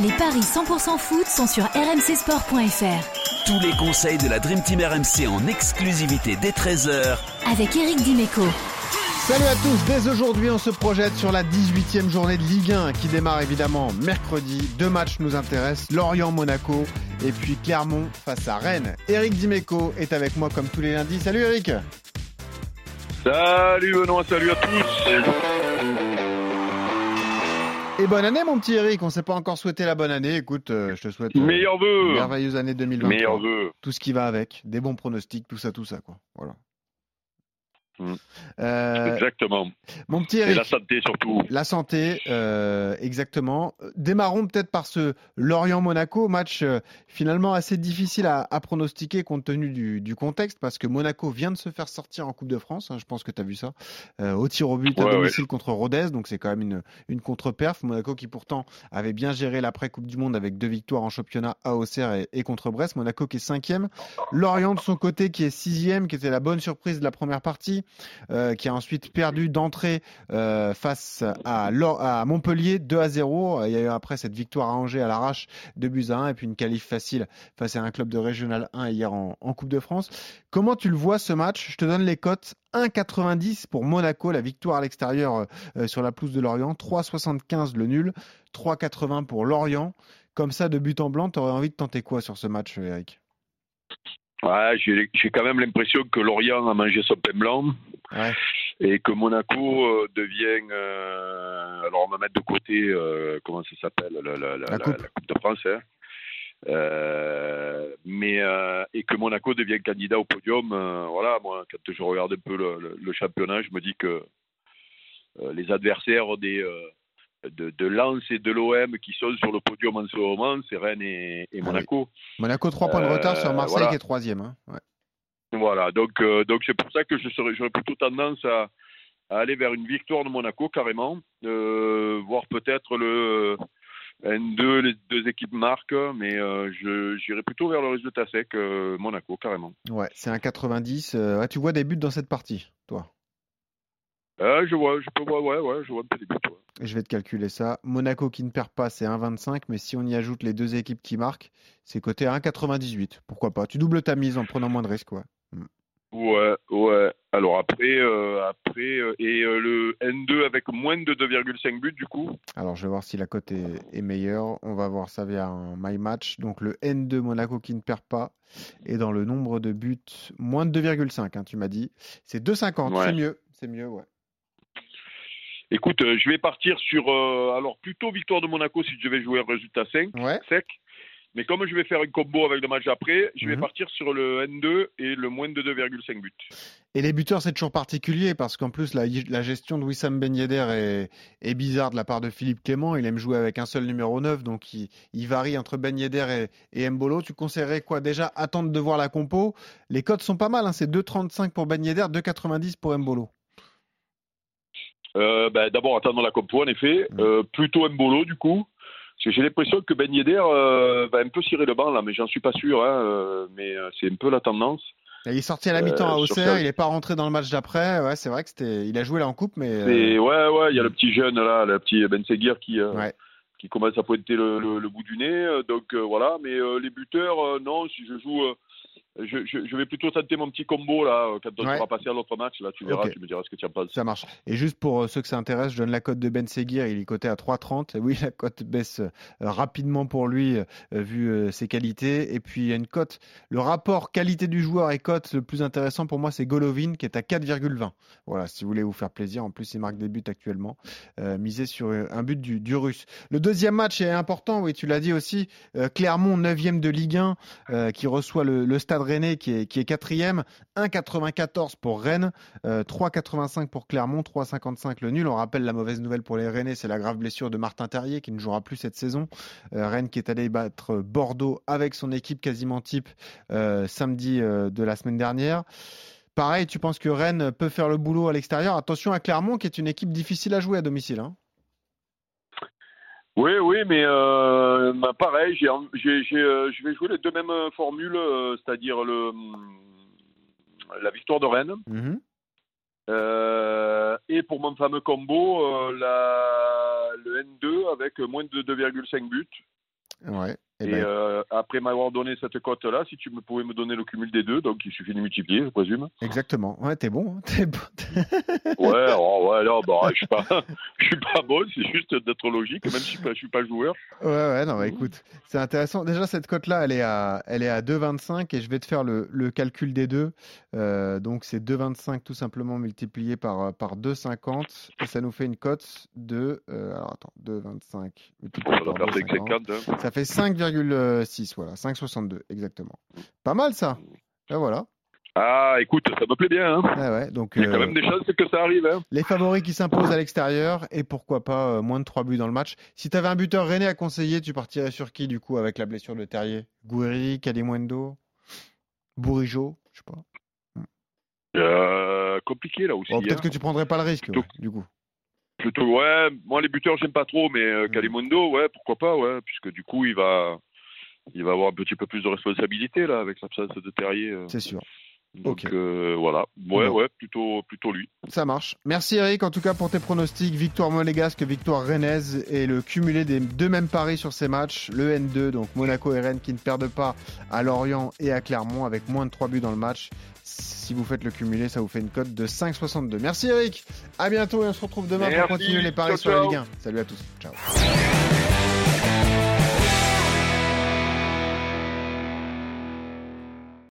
Les paris 100% foot sont sur rmcsport.fr. Tous les conseils de la Dream Team RMC en exclusivité dès 13h avec Eric Dimeco. Salut à tous, dès aujourd'hui on se projette sur la 18e journée de Ligue 1 qui démarre évidemment mercredi. Deux matchs nous intéressent, Lorient-Monaco et puis Clermont face à Rennes. Eric Dimeco est avec moi comme tous les lundis. Salut Eric Salut Benoît, salut à tous et bonne année, mon petit Eric. On s'est pas encore souhaité la bonne année. Écoute, euh, je te souhaite euh, Meilleur vœu. merveilleuse année 2023. Meilleur vœu. Tout ce qui va avec, des bons pronostics, tout ça, tout ça, quoi. Voilà. Mm. Euh, exactement. Mon petit Et la santé surtout. La santé, euh, exactement. Démarrons peut-être par ce Lorient-Monaco, match euh, finalement assez difficile à, pronostiquer compte tenu du, contexte, parce que Monaco vient de se faire sortir en Coupe de France, hein, je pense que tu as vu ça, au tir au but à domicile contre Rodez, donc c'est quand même une, une contre-perf. Monaco qui pourtant avait bien géré l'après-Coupe du Monde avec deux victoires en championnat à Auxerre et, et, contre Brest. Monaco qui est cinquième. Lorient de son côté qui est sixième, qui était la bonne surprise de la première partie. Euh, qui a ensuite perdu d'entrée euh, face à, Montpellier 2 à 0. Il y a eu après cette victoire à Angers à l'arrache de buts à 1 et puis une qualif facile face à un club de Régional 1 hier en, Coupe de France. Comment tu le vois ce match? Je te donne les cotes. 1,90 pour Monaco, la victoire à l'extérieur euh, sur la pelouse de Lorient. 3,75 le nul. 3,80 pour Lorient. Comme ça, de but en blanc, tu aurais envie de tenter quoi sur ce match, Eric? Ouais, j'ai quand même l'impression que Lorient a mangé son pain blanc et que Monaco euh, devient. Euh, alors on va mettre de côté euh, comment ça s'appelle la, coupe. de France. Hein. mais et que Monaco devient candidat au podium. voilà, moi, quand je regarde un peu le, championnat, je me dis que les adversaires des de, de Lens et de l'OM qui sont sur le podium en ce moment, c'est Rennes et, ah Monaco. Monaco, 3 points de retard sur Marseille qui est troisième. Hein. Voilà, donc euh, donc c'est pour ça que je serais, j'aurais plutôt tendance à, aller vers une victoire de Monaco carrément, euh, voire peut-être le N2, les deux équipes marquent, mais euh, je j'irai plutôt vers le résultat sec Monaco carrément. Ouais, c'est un 90. tu vois des buts dans cette partie, toi? Je vois, je peux voir, ouais, ouais, je vois un peu des buts. Je vais te calculer ça. Monaco qui ne perd pas, c'est 1,25, mais si on y ajoute les deux équipes qui marquent, c'est côté 1,98. Pourquoi pas? Tu doubles ta mise en prenant moins de risques, ouais. Ouais, ouais. Alors après, euh, après euh, et euh, le N2 avec moins de 2,5 buts du coup? Alors je vais voir si la cote est, meilleure. On va voir ça via un My Match. Donc le N2 Monaco qui ne perd pas et dans le nombre de buts moins de 2,5. Hein, tu m'as dit. C'est 2,50. C'est mieux. C'est mieux, ouais. Écoute, je vais partir sur alors plutôt victoire de Monaco si je vais jouer un résultat 5, sec. Mais comme je vais faire un combo avec le match après, je vais mhm. partir sur le N2 et le moins de 2,5 buts. Et les buteurs, c'est toujours particulier parce qu'en plus, la, gestion de Wissam Ben Yedder est, bizarre de la part de Philippe Clément. Il aime jouer avec un seul numéro 9, donc il, varie entre Ben Yedder et, Mbolo. Tu conseillerais quoi? Déjà, attendre de voir la compo. Les codes sont pas mal, hein. c'est 2,35 pour Ben Yedder, 2,90 pour Mbolo. Euh, ben, D'abord, attendre la compo, en effet. Mhm. Euh, plutôt Mbolo, du coup. Parce que j'ai l'impression que Ben Yedder euh, va un peu cirer le banc là, mais j'en suis pas sûr. Hein, mais c'est un peu la tendance. Il est sorti à la mi-temps à Auxerre, il n'est pas rentré dans le match d'après. Ouais, c'est vrai que c'était, il a joué là en coupe, mais. Ouais, ouais, il y a le petit jeune là, le petit Ben Seguir qui. qui commence à pointer le, bout du nez, donc voilà. Mais les buteurs, non, si je joue je, vais plutôt tenter mon petit combo là quand on va passer à l'autre match. Là, tu verras, tu me diras ce que tu en penses. Ça marche. Et juste pour euh, ceux que ça intéresse, je donne la cote de Ben Seguir. Il est coté à 3,30. Oui, la cote baisse euh, rapidement pour lui euh, vu ses qualités. Et puis il y a une cote. Le rapport qualité du joueur et cote le plus intéressant pour moi, c'est Golovin qui est à 4,20. Voilà, si vous voulez vous faire plaisir. En plus, il marque des buts actuellement. misé sur un but du, russe. Le deuxième match est important. Oui, tu l'as dit aussi. Clermont, 9e de Ligue 1, qui reçoit le, le Stade Rennais qui est, qui est quatrième, 1,94 pour Rennes, 3,85 euh, pour Clermont, 3,55 le nul. On rappelle la mauvaise nouvelle pour les Rennais, c'est la grave blessure de Martin Terrier qui ne jouera plus cette saison. Euh, Rennes qui est allé battre Bordeaux avec son équipe quasiment type euh, samedi de la semaine dernière. Pareil, tu penses que Rennes peut faire le boulot à l'extérieur? Attention à Clermont qui est une équipe difficile à jouer à domicile. Hein. Oui, oui, mais euh, bah, pareil, j'ai, euh, je vais jouer les deux mêmes euh, formules, c'est-à-dire le, la victoire de Rennes. Mhm. et pour mon fameux combo, la, le N2 avec moins de 2,5 buts. Ouais. Et, Eh ben, euh, après m'avoir donné cette cote-là, si tu me pouvais me donner le cumul des deux, donc il suffit de multiplier, je présume. Exactement. Ouais, t'es bon. hein. T'es bon. Ouais, oh, ouais, non, bah, je suis pas, je suis pas bon, c'est juste d'être logique, même si je suis pas, joueur. Ouais, ouais, non, bah, Mhm. écoute, c'est intéressant. Déjà, cette cote-là, elle est à, elle est à 2,25 et je vais te faire le, le calcul des deux. Euh, donc, c'est 2,25 tout simplement multiplié par, par 2,50 et ça nous fait une cote de, euh, alors attends, 2,25 multiplié par faire 2,50. 50, hein. Ça fait 5,6, voilà, 5,62 exactement. Pas mal ça. Ben voilà. Ah, écoute, ça me plaît bien, hein. Ouais, donc Il y a quand euh, même des chances que ça arrive, hein. les favoris qui s'imposent à l'extérieur et pourquoi pas euh, moins de 3 buts dans le match. Si tu avais un buteur René à conseiller, tu partirais sur qui du coup avec la blessure de Terrier? Gouiri, Kalimundo, Bourigeau, je sais pas. Euh, compliqué, là aussi. Peut-être hein. que tu prendrais pas le risque Plutôt- ouais, du coup. Plutôt, ouais, moi les buteurs j'aime pas trop, mais euh, Mm. Ouais, pourquoi pas, ouais, puisque du coup il va, il va avoir un petit peu plus de responsabilité là avec l'absence de Terrier. euh. C'est sûr. Donc ok. euh, voilà, ouais, ouais, plutôt, plutôt lui. Ça marche. Merci Eric en tout cas pour tes pronostics. Victoire monégasque, victoire rennaise et le cumulé des deux mêmes paris sur ces matchs. Le N2, donc Monaco et Rennes qui ne perdent pas à Lorient et à Clermont avec moins de 3 buts dans le match. Si vous faites le cumulé, ça vous fait une cote de 5,62. Merci Eric. À bientôt et on se retrouve demain Merci. pour continuer les paris Ciao, sur la. Ligue 1. Salut à tous. Ciao.